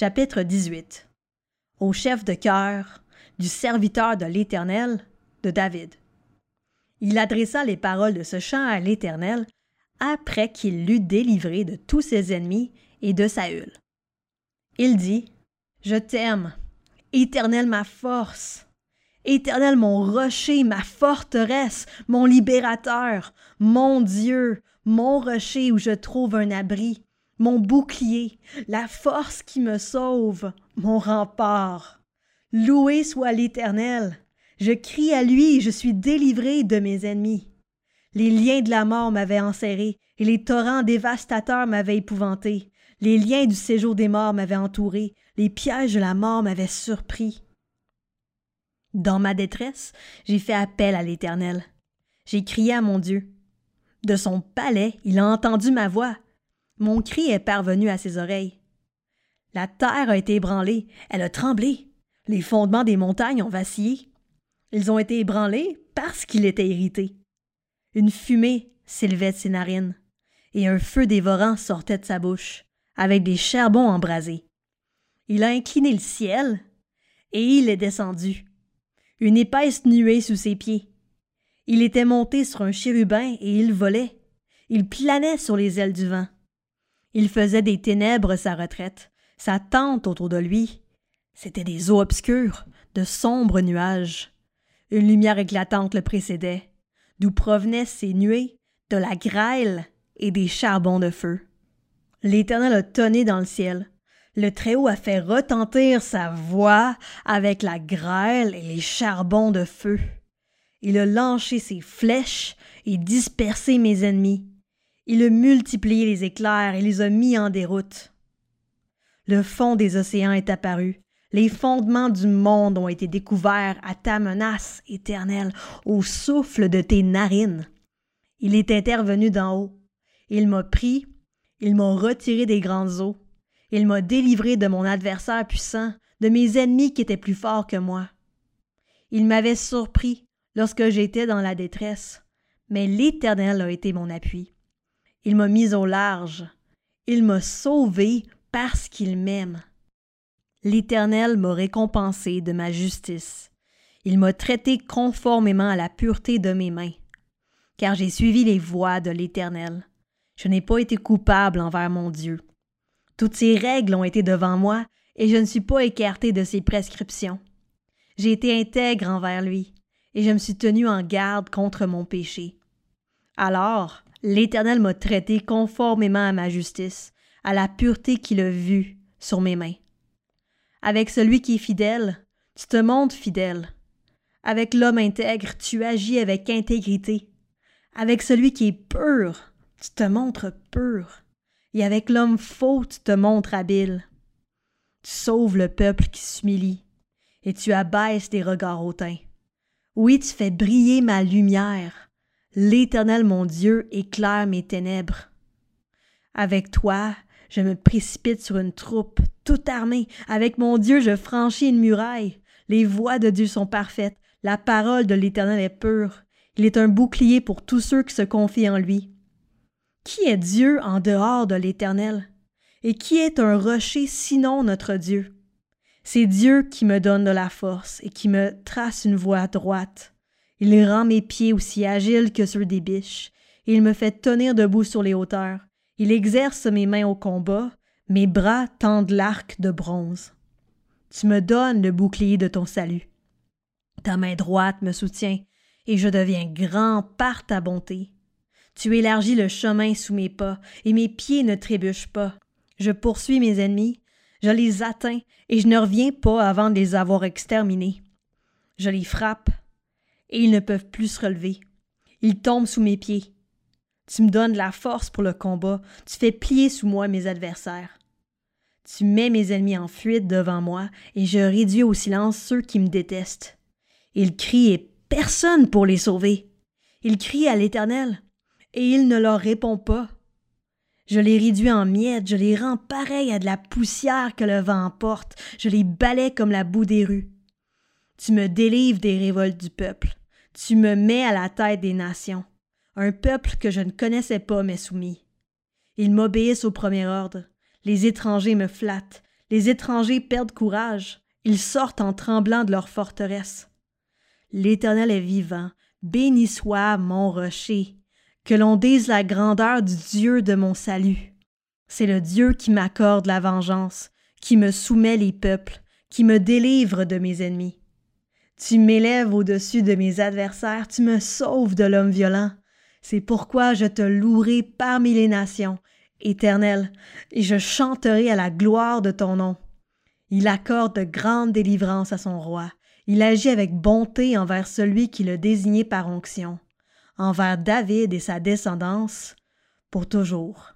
Chapitre 18 Au chef de cœur du serviteur de l'Éternel de David. Il adressa les paroles de ce chant à l'Éternel après qu'il l'eut délivré de tous ses ennemis et de Saül. Il dit Je t'aime, Éternel ma force. Éternel mon rocher, ma forteresse, mon libérateur, mon Dieu, mon rocher où je trouve un abri, mon bouclier, la force qui me sauve, mon rempart. Loué soit l'Éternel. Je crie à lui je suis délivré de mes ennemis. Les liens de la mort m'avaient enserré, et les torrents dévastateurs m'avaient épouvanté. Les liens du séjour des morts m'avaient entouré, les pièges de la mort m'avaient surpris. Dans ma détresse, j'ai fait appel à l'Éternel. J'ai crié à mon Dieu. De son palais, il a entendu ma voix. Mon cri est parvenu à ses oreilles. La terre a été ébranlée, elle a tremblé. Les fondements des montagnes ont vacillé. Ils ont été ébranlés parce qu'il était irrité. Une fumée s'élevait de ses narines, et un feu dévorant sortait de sa bouche, avec des charbons embrasés. Il a incliné le ciel, et il est descendu. Une épaisse nuée sous ses pieds. Il était monté sur un chérubin et il volait. Il planait sur les ailes du vent. Il faisait des ténèbres sa retraite, sa tente autour de lui. C'étaient des eaux obscures, de sombres nuages. Une lumière éclatante le précédait, d'où provenaient ces nuées, de la grêle et des charbons de feu. L'Éternel a tonné dans le ciel. Le Très-Haut a fait retentir sa voix avec la grêle et les charbons de feu. Il a lancé ses flèches et dispersé mes ennemis. Il a multiplié les éclairs et les a mis en déroute. Le fond des océans est apparu. Les fondements du monde ont été découverts à ta menace éternelle, au souffle de tes narines. Il est intervenu d'en haut. Il m'a pris, il m'a retiré des grandes eaux. Il m'a délivré de mon adversaire puissant, de mes ennemis qui étaient plus forts que moi. Il m'avait surpris lorsque j'étais dans la détresse, mais l'Éternel a été mon appui. Il m'a mis au large. Il m'a sauvé parce qu'il m'aime. L'Éternel m'a récompensé de ma justice. Il m'a traité conformément à la pureté de mes mains. Car j'ai suivi les voies de l'Éternel. Je n'ai pas été coupable envers mon Dieu. Toutes ses règles ont été devant moi, et je ne suis pas écarté de ses prescriptions. J'ai été intègre envers lui, et je me suis tenu en garde contre mon péché. Alors, L'Éternel m'a traité conformément à ma justice, à la pureté qu'il a vue sur mes mains. Avec celui qui est fidèle, tu te montres fidèle. Avec l'homme intègre, tu agis avec intégrité. Avec celui qui est pur, tu te montres pur. Et avec l'homme faux, tu te montres habile. Tu sauves le peuple qui s'humilie, et tu abaisses des regards hautains. Oui, tu fais briller ma lumière L'Éternel mon Dieu éclaire mes ténèbres. Avec toi, je me précipite sur une troupe, toute armée. Avec mon Dieu, je franchis une muraille. Les voies de Dieu sont parfaites. La parole de l'Éternel est pure. Il est un bouclier pour tous ceux qui se confient en lui. Qui est Dieu en dehors de l'Éternel? Et qui est un rocher sinon notre Dieu? C'est Dieu qui me donne de la force et qui me trace une voie droite. Il rend mes pieds aussi agiles que ceux des biches. Il me fait tenir debout sur les hauteurs. Il exerce mes mains au combat. Mes bras tendent l'arc de bronze. Tu me donnes le bouclier de ton salut. Ta main droite me soutient, et je deviens grand par ta bonté. Tu élargis le chemin sous mes pas, et mes pieds ne trébuchent pas. Je poursuis mes ennemis, je les atteins, et je ne reviens pas avant de les avoir exterminés. Je les frappe, et ils ne peuvent plus se relever. Ils tombent sous mes pieds. Tu me donnes la force pour le combat, tu fais plier sous moi mes adversaires. Tu mets mes ennemis en fuite devant moi, et je réduis au silence ceux qui me détestent. Ils crient et personne pour les sauver. Ils crient à l'Éternel, et il ne leur répond pas. Je les réduis en miettes, je les rends pareils à de la poussière que le vent emporte, je les balais comme la boue des rues. Tu me délivres des révoltes du peuple. Tu me mets à la tête des nations. Un peuple que je ne connaissais pas m'est soumis. Ils m'obéissent au premier ordre. Les étrangers me flattent. Les étrangers perdent courage, ils sortent en tremblant de leur forteresse. L'Éternel est vivant, béni soit mon rocher, que l'on dise la grandeur du Dieu de mon salut. C'est le Dieu qui m'accorde la vengeance, qui me soumet les peuples, qui me délivre de mes ennemis. Tu m'élèves au-dessus de mes adversaires, tu me sauves de l'homme violent. C'est pourquoi je te louerai parmi les nations, Éternel, et je chanterai à la gloire de ton nom. Il accorde de grandes délivrances à son roi. Il agit avec bonté envers celui qui le désignait par onction, envers David et sa descendance, pour toujours.